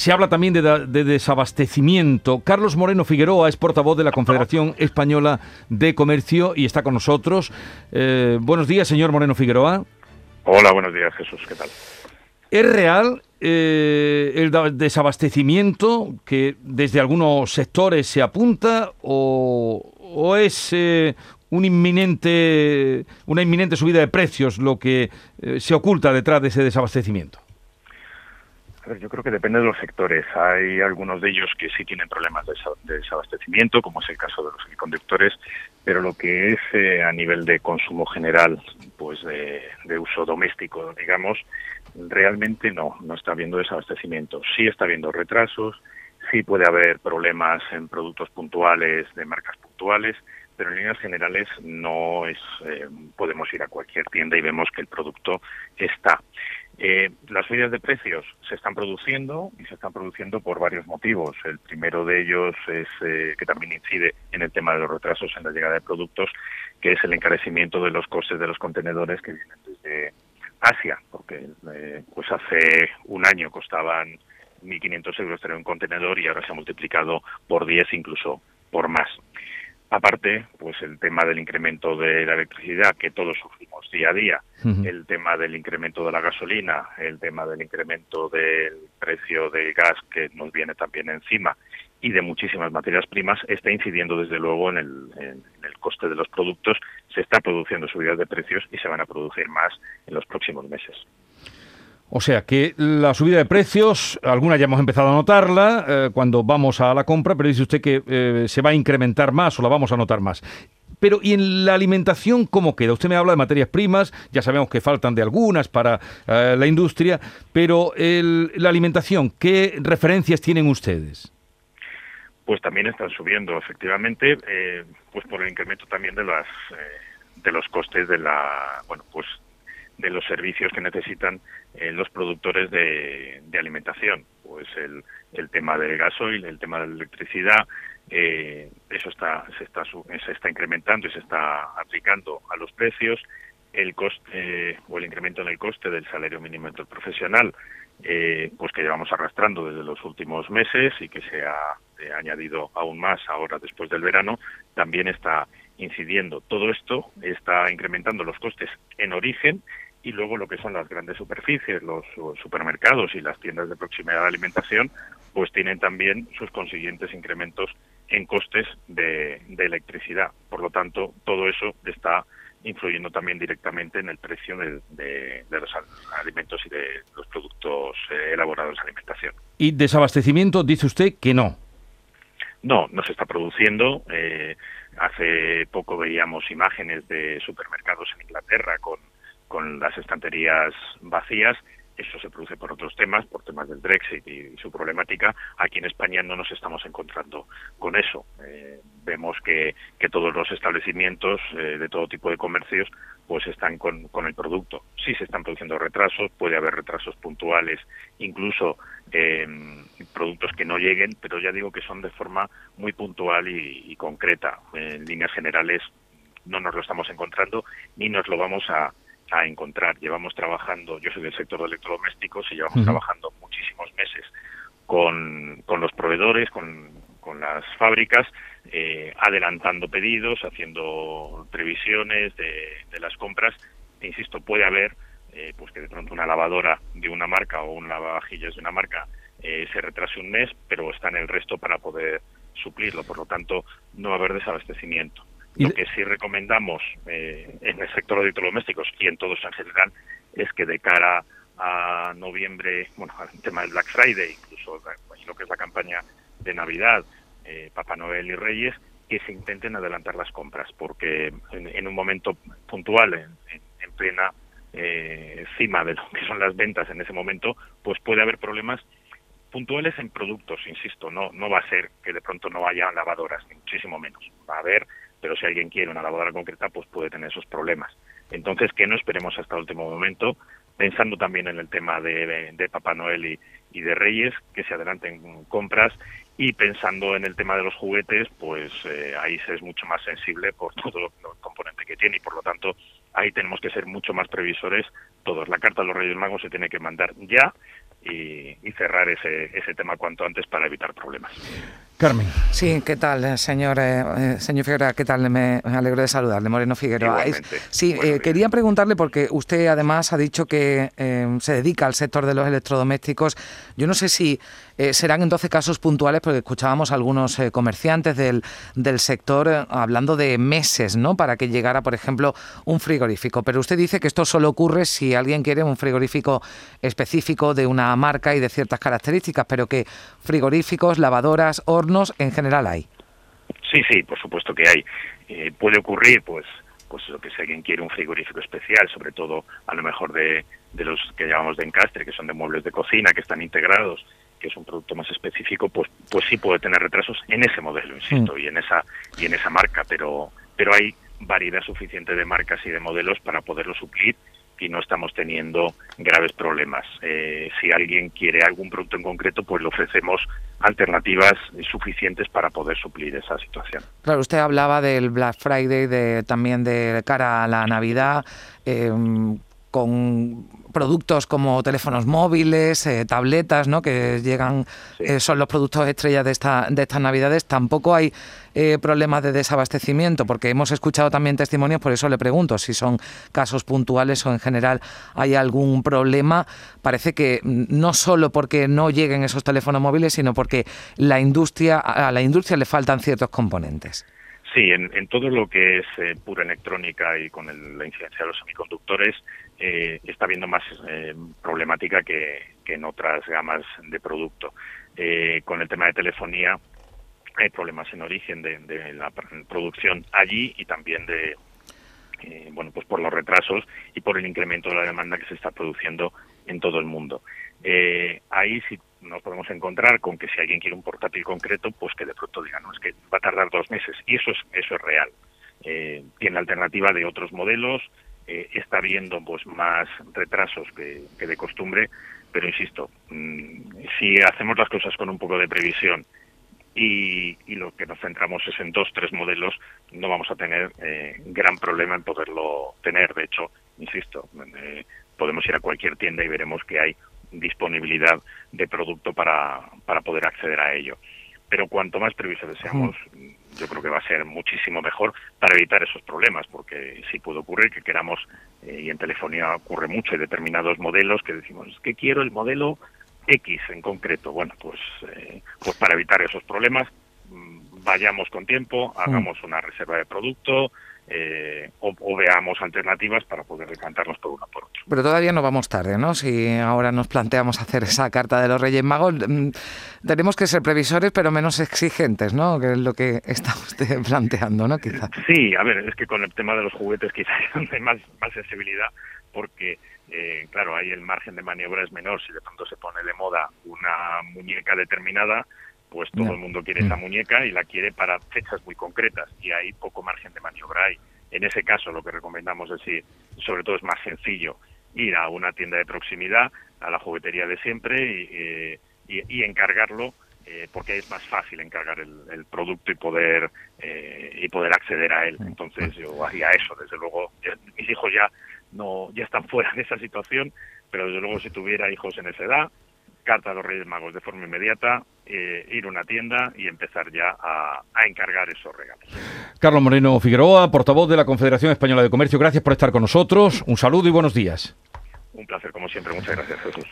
Se habla también de, desabastecimiento. Carlos Moreno Figueroa es portavoz de la Confederación Española de Comercio y está con nosotros. Eh, buenos días, señor Moreno Figueroa. Hola, buenos días, Jesús. ¿Qué tal? ¿Es real eh, el desabastecimiento que desde algunos sectores se apunta o, es eh, un inminente, una inminente subida de precios lo que se oculta detrás de ese desabastecimiento? Yo creo que depende de los sectores. Hay algunos de ellos que sí tienen problemas de, desabastecimiento, como es el caso de los semiconductores, pero lo que es eh, a nivel de consumo general, pues de, uso doméstico, digamos, realmente no, no está habiendo desabastecimiento. Sí está habiendo retrasos, sí puede haber problemas en productos puntuales de marcas puntuales, pero en líneas generales no es eh, podemos ir a cualquier tienda y vemos que el producto está. Eh, las subidas de precios se están produciendo y se están produciendo por varios motivos. El primero de ellos es eh, que también incide en el tema de los retrasos en la llegada de productos, que es el encarecimiento de los costes de los contenedores que vienen desde Asia, porque eh, pues hace un año costaban 1.500 euros tener un contenedor y ahora se ha multiplicado por 10, incluso por más. Aparte, pues el tema del incremento de la electricidad que todos sufrimos día a día, el tema del incremento de la gasolina, el tema del incremento del precio del gas que nos viene también encima y de muchísimas materias primas está incidiendo desde luego en el, en el coste de los productos. Se está produciendo subidas de precios y se van a producir más en los próximos meses. O sea que la subida de precios, alguna ya hemos empezado a notarla eh, cuando vamos a la compra, pero dice usted que eh, se va a incrementar más o la vamos a notar más. Pero ¿y en la alimentación cómo queda? Usted me habla de materias primas, ya sabemos que faltan de algunas para eh, la industria, pero la alimentación, ¿qué referencias tienen ustedes? Pues también están subiendo, efectivamente, pues por el incremento también de las de los costes de la, bueno, pues de los servicios que necesitan eh, los productores de, alimentación. Pues el, el, tema del gasoil, el tema de la electricidad, eh, eso está, se, está, se está incrementando y se está aplicando a los precios. El coste o el incremento en el coste del salario mínimo interprofesional, eh, pues que llevamos arrastrando desde los últimos meses y que se ha añadido aún más ahora después del verano, también está incidiendo. Todo esto está incrementando los costes en origen y luego lo que son las grandes superficies, los, supermercados y las tiendas de proximidad de alimentación, pues tienen también sus consiguientes incrementos en costes de, electricidad. Por lo tanto, todo eso está influyendo también directamente en el precio de, los alimentos y de los productos eh, elaborados de alimentación. ¿Y desabastecimiento dice usted que no? No, no se está produciendo. Eh, hace poco veíamos imágenes de supermercados en Inglaterra con con las estanterías vacías. Eso se produce por otros temas, por temas del Brexit y su problemática. Aquí en España no nos estamos encontrando con eso. Eh, vemos que, que, todos los establecimientos eh, de todo tipo de comercios pues están con, con, el producto. Sí se están produciendo retrasos, puede haber retrasos puntuales, incluso eh, productos que no lleguen, pero ya digo que son de forma muy puntual y concreta. En líneas generales no nos lo estamos encontrando ni nos lo vamos a, a encontrar. Llevamos trabajando, yo soy del sector de electrodomésticos y llevamos trabajando muchísimos meses con, con los proveedores, con, con las fábricas, eh, adelantando pedidos, haciendo previsiones de, de las compras. E insisto, puede haber eh, pues que de pronto una lavadora de una marca o un lavavajillas de una marca eh, se retrase un mes, pero está en el resto para poder suplirlo. Por lo tanto, no va a haber desabastecimiento. Lo que sí recomendamos eh, en el sector de electrodomésticos y en todos en general es que de cara a noviembre, bueno, al tema del Black Friday, incluso lo que es la campaña de Navidad, eh, Papá Noel y Reyes, que se intenten adelantar las compras, porque en, un momento puntual, en, plena eh, cima de lo que son las ventas en ese momento, pues puede haber problemas puntuales en productos, insisto, no, no va a ser que de pronto no haya lavadoras, ni muchísimo menos. Va a haber pero si alguien quiere una lavadora concreta, pues puede tener esos problemas. Entonces, que no esperemos hasta el último momento, pensando también en el tema de, Papá Noel y, de Reyes, que se adelanten compras, y pensando en el tema de los juguetes, pues eh, ahí se es mucho más sensible por todo el componente que tiene y por lo tanto ahí tenemos que ser mucho más previsores todos. La carta de los Reyes Magos se tiene que mandar ya y, cerrar ese, ese tema cuanto antes para evitar problemas. Carmen. Sí, ¿qué tal, señor, eh, eh, señor Figueroa? ¿Qué tal? Me, alegro de saludarle, Moreno Figueroa. sí, eh, quería preguntarle, porque usted además ha dicho que se dedica al sector de los electrodomésticos. Yo no sé si serán entonces casos puntuales, porque escuchábamos a algunos comerciantes del, del sector hablando de meses, ¿no? Para que llegara, por ejemplo, un frigorífico. Pero usted dice que esto solo ocurre si alguien quiere un frigorífico específico de una marca y de ciertas características, pero que frigoríficos, lavadoras, hornos, en general hay. Sí, sí, por supuesto que hay. Eh, puede ocurrir, pues, pues lo que si alguien quiere un frigorífico especial, sobre todo a lo mejor de, de los que llamamos de encastre, que son de muebles de cocina, que están integrados, que es un producto más específico, pues, pues sí puede tener retrasos en ese modelo, insisto, mm. y en esa y en esa marca, pero pero hay variedad suficiente de marcas y de modelos para poderlo suplir y no estamos teniendo graves problemas. Eh, si alguien quiere algún producto en concreto, pues le ofrecemos alternativas suficientes para poder suplir esa situación. Claro, usted hablaba del Black Friday, de, también de cara a la Navidad. Eh, con productos como teléfonos móviles, eh, tabletas, ¿no? que llegan, eh, son los productos estrellas de, esta, de estas navidades, tampoco hay eh, problemas de desabastecimiento, porque hemos escuchado también testimonios, por eso le pregunto si son casos puntuales o en general hay algún problema. Parece que no solo porque no lleguen esos teléfonos móviles, sino porque la industria, a la industria le faltan ciertos componentes. Sí, en, todo lo que es pura electrónica y con la incidencia de los semiconductores, eh, está habiendo más eh, problemática que, en otras gamas de producto. Eh, con el tema de telefonía hay problemas en origen de, la producción allí y también de bueno pues por los retrasos y por el incremento de la demanda que se está produciendo en todo el mundo. ahí sí nos podemos encontrar con que si alguien quiere un portátil concreto, pues que de pronto diga, no, es que va a tardar dos meses. Y eso es, eso es real. tiene alternativa de otros modelos, eh, está habiendo pues más retrasos que, de costumbre, pero insisto, mm, si hacemos las cosas con un poco de previsión y, lo que nos centramos es en dos, tres modelos, no vamos a tener eh, gran problema en poderlo tener. De hecho, insisto, eh, podemos ir a cualquier tienda y veremos que hay disponibilidad de producto para, para poder acceder a ello. Pero cuanto más previsores seamos, yo creo que va a ser muchísimo mejor para evitar esos problemas, porque sí puede ocurrir que queramos, eh, y en telefonía ocurre mucho, hay determinados modelos que decimos, es que quiero el modelo X en concreto. Bueno, pues, eh, pues para evitar esos problemas, vayamos con tiempo, hagamos una reserva de producto, eh, o, veamos alternativas para poder decantarnos por una por otra. Pero todavía no vamos tarde, ¿no? Si ahora nos planteamos hacer esa carta de los Reyes Magos, mm, tenemos que ser previsores, pero menos exigentes, ¿no? Que es lo que está usted planteando, ¿no? Quizá. Sí, a ver, es que con el tema de los juguetes quizás hay más, más sensibilidad, porque eh, claro, ahí el margen de maniobra es menor. Si de pronto se pone de moda una muñeca determinada, pues todo el mundo quiere esa mm. muñeca y la quiere para fechas muy concretas y hay poco margen de maniobra. ahí. en ese caso lo que recomendamos es ir, sobre todo es más sencillo, ir a una tienda de proximidad, a la juguetería de siempre y, eh, encargarlo eh, porque es más fácil encargar el, producto y poder eh, y poder acceder a él. Entonces yo haría eso, desde luego. mis hijos ya no ya están fuera de esa situación, pero desde luego si tuviera hijos en esa edad, carta a los Reyes Magos de forma inmediata, eh, ir a una tienda y empezar ya a, a, encargar esos regalos. Carlos Moreno Figueroa, portavoz de la Confederación Española de Comercio, gracias por estar con nosotros. Un saludo y buenos días. Un placer, como siempre. Muchas gracias, Jesús.